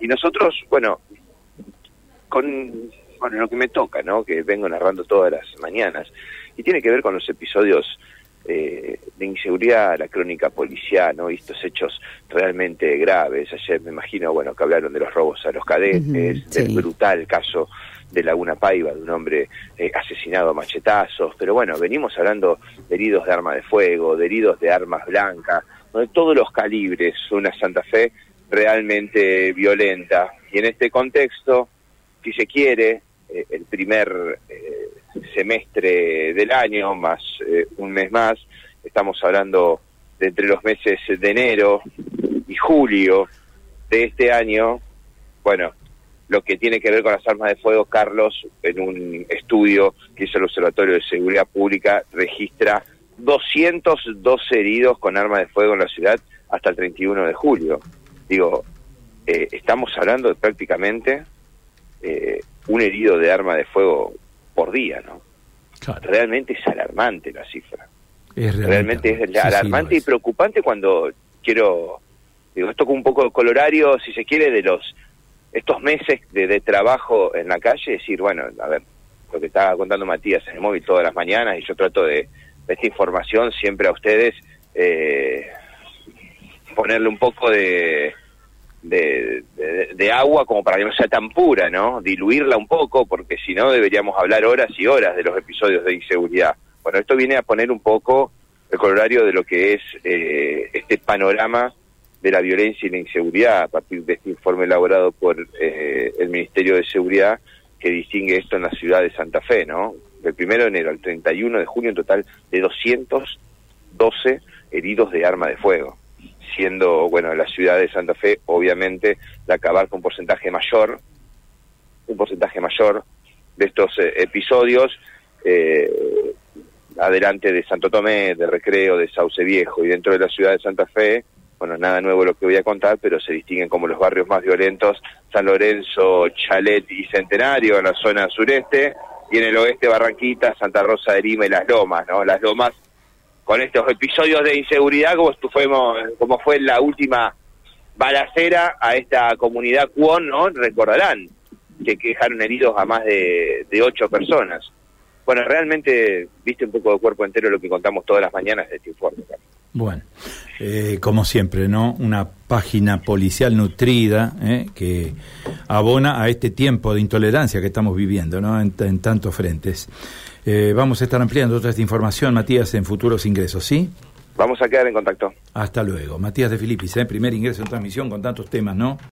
Y nosotros, bueno, con bueno, lo que me toca, ¿no? Que vengo narrando todas las mañanas, y tiene que ver con los episodios eh, de inseguridad, la crónica policial, ¿no? estos hechos realmente graves. Ayer me imagino, bueno, que hablaron de los robos a los cadetes, del brutal caso de Laguna Paiva, de un hombre eh, asesinado a machetazos, pero bueno, venimos hablando de heridos de arma de fuego, de heridos de armas blancas, de todos los calibres, una Santa Fe realmente violenta. Y en este contexto, si se quiere, eh, el primer eh, semestre del año, más un mes más, estamos hablando de entre los meses de enero y julio de este año, bueno, lo que tiene que ver con las armas de fuego, Carlos, en un estudio que hizo el Observatorio de Seguridad Pública, registra 212 heridos con armas de fuego en la ciudad hasta el 31 de julio. Digo, eh, estamos hablando de prácticamente eh, un herido de arma de fuego por día, ¿no? Realmente es alarmante la cifra. realmente, es alarmante y preocupante cuando quiero, digo, esto con un poco de colorario, si se quiere, de los estos meses de, trabajo en la calle, decir, bueno, a ver, lo que estaba contando Matías en el móvil todas las mañanas y yo trato de, esta información siempre a ustedes eh, ponerle un poco de, de, agua como para que no sea tan pura, ¿no? Diluirla un poco, porque si no deberíamos hablar horas y horas de los episodios de inseguridad. Bueno, esto viene a poner un poco el colorario de lo que es eh, este panorama de la violencia y la inseguridad a partir de este informe elaborado por eh, el Ministerio de Seguridad que distingue esto en la ciudad de Santa Fe, ¿no? Del 1 de enero al 31 de junio, en total de 212 heridos de arma de fuego, siendo, bueno, la ciudad de Santa Fe, obviamente, la que abarca un porcentaje mayor, un porcentaje mayor de estos eh, episodios, eh, adelante de Santo Tomé, de Recreo, de Sauce Viejo, y dentro de la ciudad de Santa Fe, bueno, nada nuevo lo que voy a contar, pero se distinguen como los barrios más violentos, San Lorenzo, Chalet y Centenario en la zona sureste, y en el oeste Barranquita, Santa Rosa de Lima y Las Lomas, ¿no? Las Lomas con estos episodios de inseguridad como fue, como fue la última balacera a esta comunidad Cuón, ¿no? Recordarán que dejaron heridos a más de ocho personas. Bueno, realmente viste un poco de cuerpo entero lo que contamos todas las mañanas de este informe. Bueno, eh, como siempre, ¿no? Una página policial nutrida ¿eh? que abona a este tiempo de intolerancia que estamos viviendo, ¿no? En, tantos frentes. Eh, vamos a estar ampliando toda esta información, Matías, en futuros ingresos, ¿sí? Vamos a quedar en contacto. Hasta luego. Matías de Filipis, ¿eh? primer ingreso en transmisión con tantos temas, ¿no?